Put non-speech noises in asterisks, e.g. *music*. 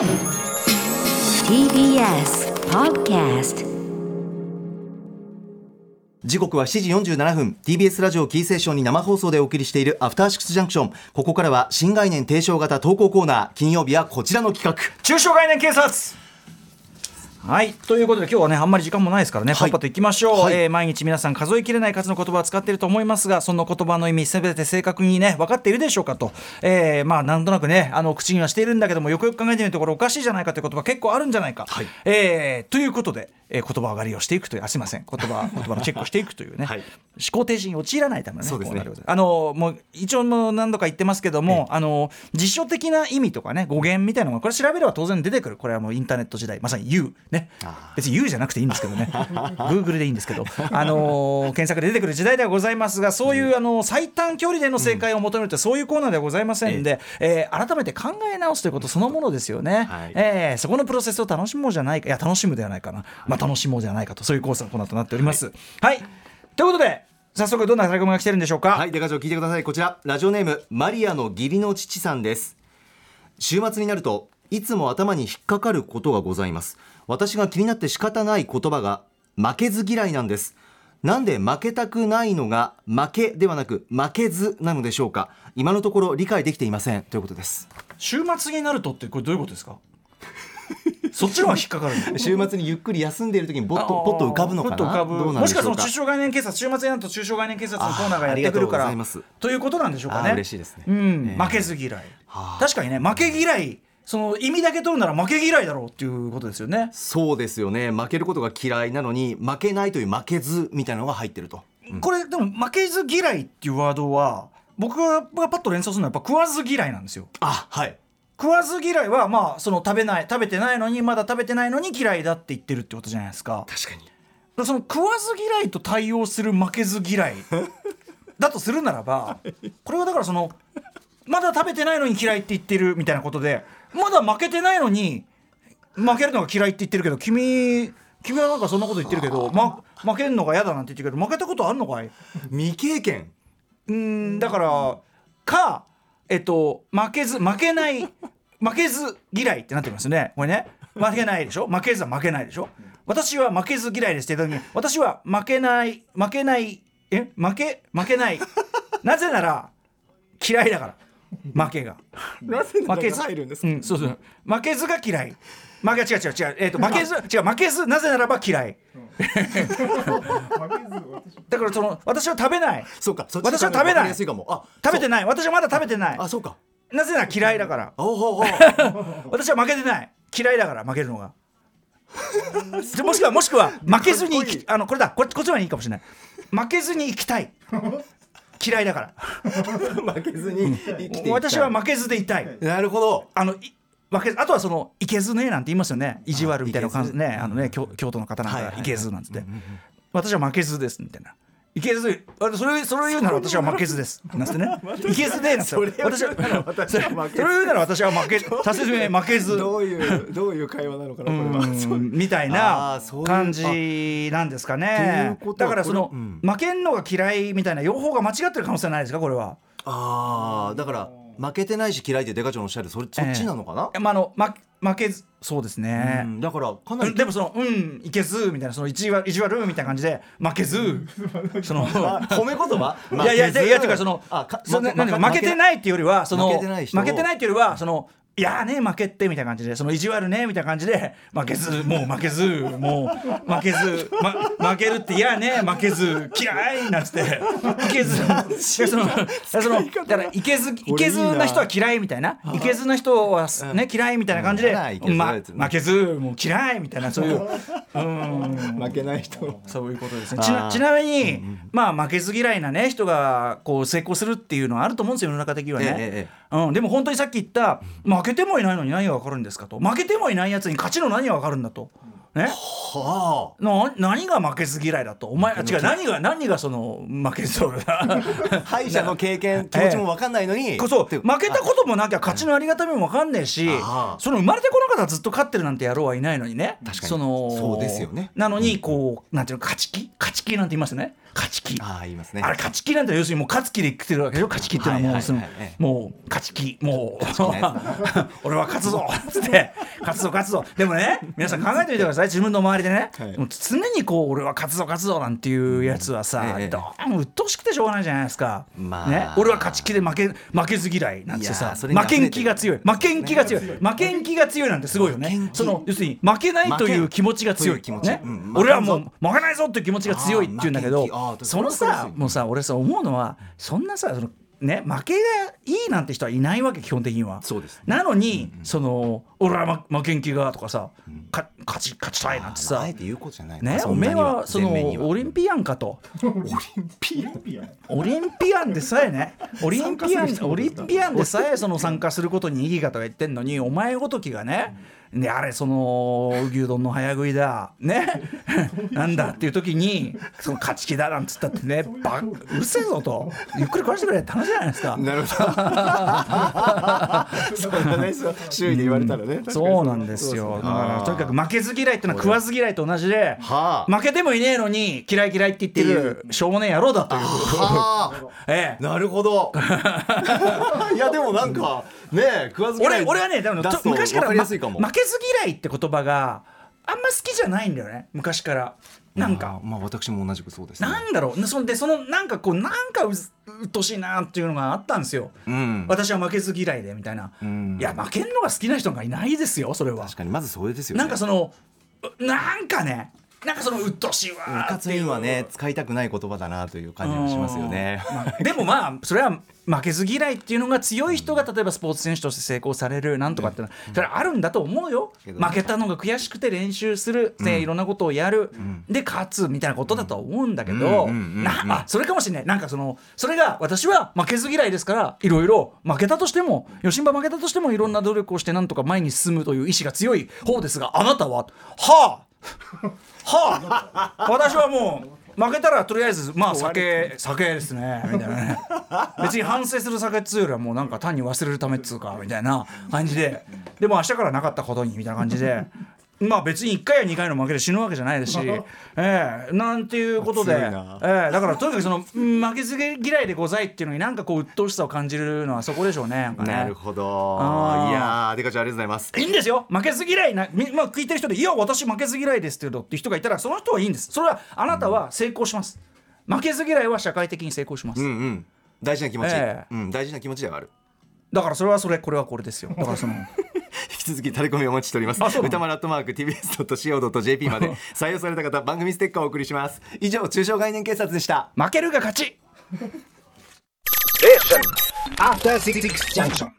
TBS Podcast 時刻は7時47分。TBS ラジオキーセーションに生放送でお送りしているアフターシックスジャンクションここからは新概念提唱型投稿コーナー。金曜日はこちらの企画。中小概念警察はい。ということで今日はねあんまり時間もないですからね、パッパといきましょう、はい。えー毎日皆さん数えきれない数の言葉を使っていると思いますがその言葉の意味すべて正確にね分かっているでしょうかと、えーまあなんとなくねあの口にはしているんだけどもよくよく考えてみるとこれおかしいじゃないかという言葉結構あるんじゃないか、はい。えーということで、えー言葉上がりをしていくというあすいません。言葉 *laughs* 言葉のチェックをしていくというね、はい。思考停止に陥らないためのねそうですね。あのもう一応もう何度か言ってますけども、あの辞書的な意味とかね語源みたいなのがこれ調べれば当然出てくる。これはもうインターネット時代まさに You ね。別に You じゃなくていいんですけどね。*laughs* Google でいいんですけど、あの検索で出てくる時代ではございますがそういう、あの最短距離での正解を求めるってそういうコーナーではございませんで、えー改めて考え直すということそのものですよね、はい。えーそこのプロセスを楽しもうじゃないか。いや楽しむではないかな、まあ、楽しもうじゃないかとそういうコースのコーナーとなっております。はい、ということで早速どんなタレコミが来てるんでしょうか？はい、デカ長聞いてください。こちら、ラジオネーム、マリアの義理の父さんです。週末になると、いつも頭に引っかかることがございます。私が気になって仕方ない言葉が、負けず嫌いなんです。なんで負けたくないのが、負けではなく、負けずなのでしょうか？今のところ理解できていません。ということです。週末になるとってこれどういうことですか？そっちの方が引っかかるの？週末にゆっくり休んでいる時にポッと、あー。ポッと浮かぶのかな？もしくはその中小概念警察週末になると中小概念警察のコーナーがやってくるからということなんでしょうかね？嬉しいですね。うん。えー負けず嫌い。はあ確かにね負け嫌いその意味だけ取るなら負け嫌いだろうっていうことですよね。そうですよね。負けることが嫌いなのに、負けないという負けずみたいなのが入ってると。これでも負けず嫌いっていうワードは僕がパッと連想するのはやっぱ食わず嫌いなんですよ。あ、はい。食わず嫌いはまあその食べない食べてないのにまだ食べてないのに嫌いだって言ってるってことじゃないですか確かに。その食わず嫌いと対応する負けず嫌い *laughs* だとするならばこれはだからそのまだ食べてないのに嫌いって言ってるみたいなことでまだ負けてないのに負けるのが嫌いって言ってるけど君君はなんかそんなこと言ってるけど、ま、負けるのが嫌だなんて言ってるけど負けたことあるのかい？未経験。うーんだからかえっと負けず負けない *laughs* 負けず嫌いってなってますよねこれね。負けないでしょ？負けずは負けないでしょ？私は負けず嫌いですって言った時に私は負けない負けないえ？負け？負けない。なぜなら嫌いだから。負けが。なぜ負けず入るんですうんそうそう。負けずが嫌い。負け違う違う違う。えっ、と負けず違う負けずなぜならば嫌い。だからその私は食べない。そうか、私は食べない。食べてない。私はまだ食べてない。あ、そうか。なぜなら嫌いだから。私は負けてない。嫌いだから負けるのが。もしくはもしくは負けずにあのこれだ。これこっちの方がいいかもしれない。負けずに生きたい嫌いだから。*laughs* 負けずに生きていきたい。私は負けずでいたい。なるほど。あのい負けずあとはそのいけずねなんて言いますよね。意地悪みたいな感じね。あのね京京都の方なんかいけずなんつって。私は負けずですみたいないけずあそれそれを言うなら私は負けずです。なんてね。*laughs* いけずでなんて私はそれを言うなら私は負けさせずに負けず。どういう、どういう会話なのかな、これは。うんみたいあな感じなんですかね。だからその、負けんのが嫌いみたいな用法が間違ってる可能性はないですかこれは。ああ、だから、負けてないし嫌いってデカ長のおっしゃる、それ、そっちなのかな？まあ、あのま負けず。そうですね、うん。だから、かなり。うん。でもその「うんいけず」みたいなその意地悪意地悪みたいな感じで負けず。*laughs* そのあ褒め言葉？いやいやいやいやてかそのあかそのまなんか負けてないっていうよりはその負けてないっていうよりはそのいやーね負けってみたいな感じでその意地悪ねみたいな感じで負けずもう負けずもう負けず、ま、負けるって嫌ね負けず嫌いなんつっていけずそのそのだからいけずいけずな人は嫌いみたいないけずな人はね嫌いみたいな感じで、ま負けずもう嫌いみたいなそういううん。負けない人。そういうことですね。ちちなみに、まあ負けず嫌いなね人がこう成功するっていうのはあると思うんですよ世の中的にはね。えええうん、でも本当にさっき言った負けけてもいないのに何が分かるんですかと負けてもいないやつに勝ちの何が分かるんだと。ね、はな何が負けず嫌いだと？お前あ違う何が何がその負けずだあ。*laughs* 敗者の経験、*laughs* 気持ちも分かんないのに。こそって負けたこともなきゃ勝ちのありがたみも分かんねえしああ。その生まれてこなかったらずっと勝ってるなんて野郎はいないのにね。確かに。そのそうですよね。なのにこうなんていうの勝ち気？勝ち気なんて言いますよね。勝ち気。ああ、言いますね。あれ勝ち気なんて要するにもう勝つ気で来てるわけでしょ？勝ち気っていうのはもうもう勝ち気。もう *laughs* 俺は勝つぞっつって。勝つぞ勝つぞ。でもね皆さん考えてみてください自分の周りでね、はい。もう常にこう俺は勝つぞ勝つぞなんていうやつはさ、ええど鬱陶しくてしょうがないじゃないですか、まあ。ね、俺は勝ち気で負け負けず嫌いなんてさ。負けん気が強い。負けん気が強い。負けん気が強い。なんてすごいよね。その要するに負けないという気持ちが強い。ね。うん俺はもう負けないぞっていう気持ちが強いっていうんだけどそのさもうさ俺さ思うのはそんなさそのね負けがいいなんて人はいないわけ基本的には。そうですなのに、その俺は負けん気がとかさ、か勝ち勝ちたいなんてさ。あえて言うことじゃない。ねおめえはそのオリンピアンかと。オリンピアン。オリンピアンでさえね。オリンピアンオリンピアンでさえその参加することに意義がとか言ってんのにお前ごときがねねあれその牛丼の早食いだ。ね。*laughs* なんだっていう時にその勝ち気だなんつったってねばうるせえぞと。ゆっくり食わしてくれって話じゃないですか。なるほど。*laughs* *laughs* そんなね周囲で言われたらね。そうなんですよ。だからとにかく負けず嫌いってのは食わず嫌いと同じで、はあ。負けてもいねえのに嫌い嫌いって言ってるしょう。もねえ野郎だという。はあ *laughs* ええ。なるほど。*laughs* いやでもなんかね食わず嫌い俺俺はね多分出すと昔から分かりやすいかも。ま負けず嫌いって言葉があんま好きじゃないんだよね昔から。なんか。まあ私も同じくそうですね。なんだろう。そんでそのなんかこうなんかうずうっとうしいなっていうのがあったんですよ、うん。私は負けず嫌いでみたいな、ん。いや負けんのが好きな人がいないですよそれは。確かにまずそれですよね。なんかそのうなんかねなんかそのうっとうしいわう。かつにはね使いたくない言葉だなという感じがしますよね。うん。まあでもまあそれは負けず嫌いっていうのが強い人が例えばスポーツ選手として成功されるなんとかってのはそれはあるんだと思うよ。負けたのが悔しくて練習するでいろんなことをやる。で勝つみたいなことだとは思うんだけどあそれかもしれない。なんかそのそれが私は負けず嫌いですからいろいろ負けたとしても余震場負けたとしてもいろんな努力をしてなんとか前に進むという意志が強い方ですがあなたははあはあ私はもう負けたらとりあえずまあ酒酒ですねみたいなね。別に反省する酒っつうよりはもうなんか単に忘れるためっつうかみたいな感じで。でも明日からなかったことにみたいな感じで。まあ別に1回や2回の負けで死ぬわけじゃないですし、*laughs* ええなんていうことで、ええだからとにかくそのうん負けず嫌いでございっていうのになんかこう鬱陶しさを感じるのはそこでしょうねなんかね。なるほど。いやーデカちゃんありがとうございます。いいんですよ。負けず嫌いな、みまあ、聞いてる人で「いや私負けず嫌いです」けどっていう人がいたらその人はいいんです。それはあなたは成功します。負けず嫌いは社会的に成功します、うんうん。大事な気持ち、ええ。うん大事な気持ちではある。だからそれはそれこれはこれですよ。だからその *laughs* 引き続きタレコミお待ちしております。歌丸アットマーク TBS.CO.JP まで採用された方番組ステッカーをお送りします。以上中小概念警察でした。負けるが勝ち。After Six Junction.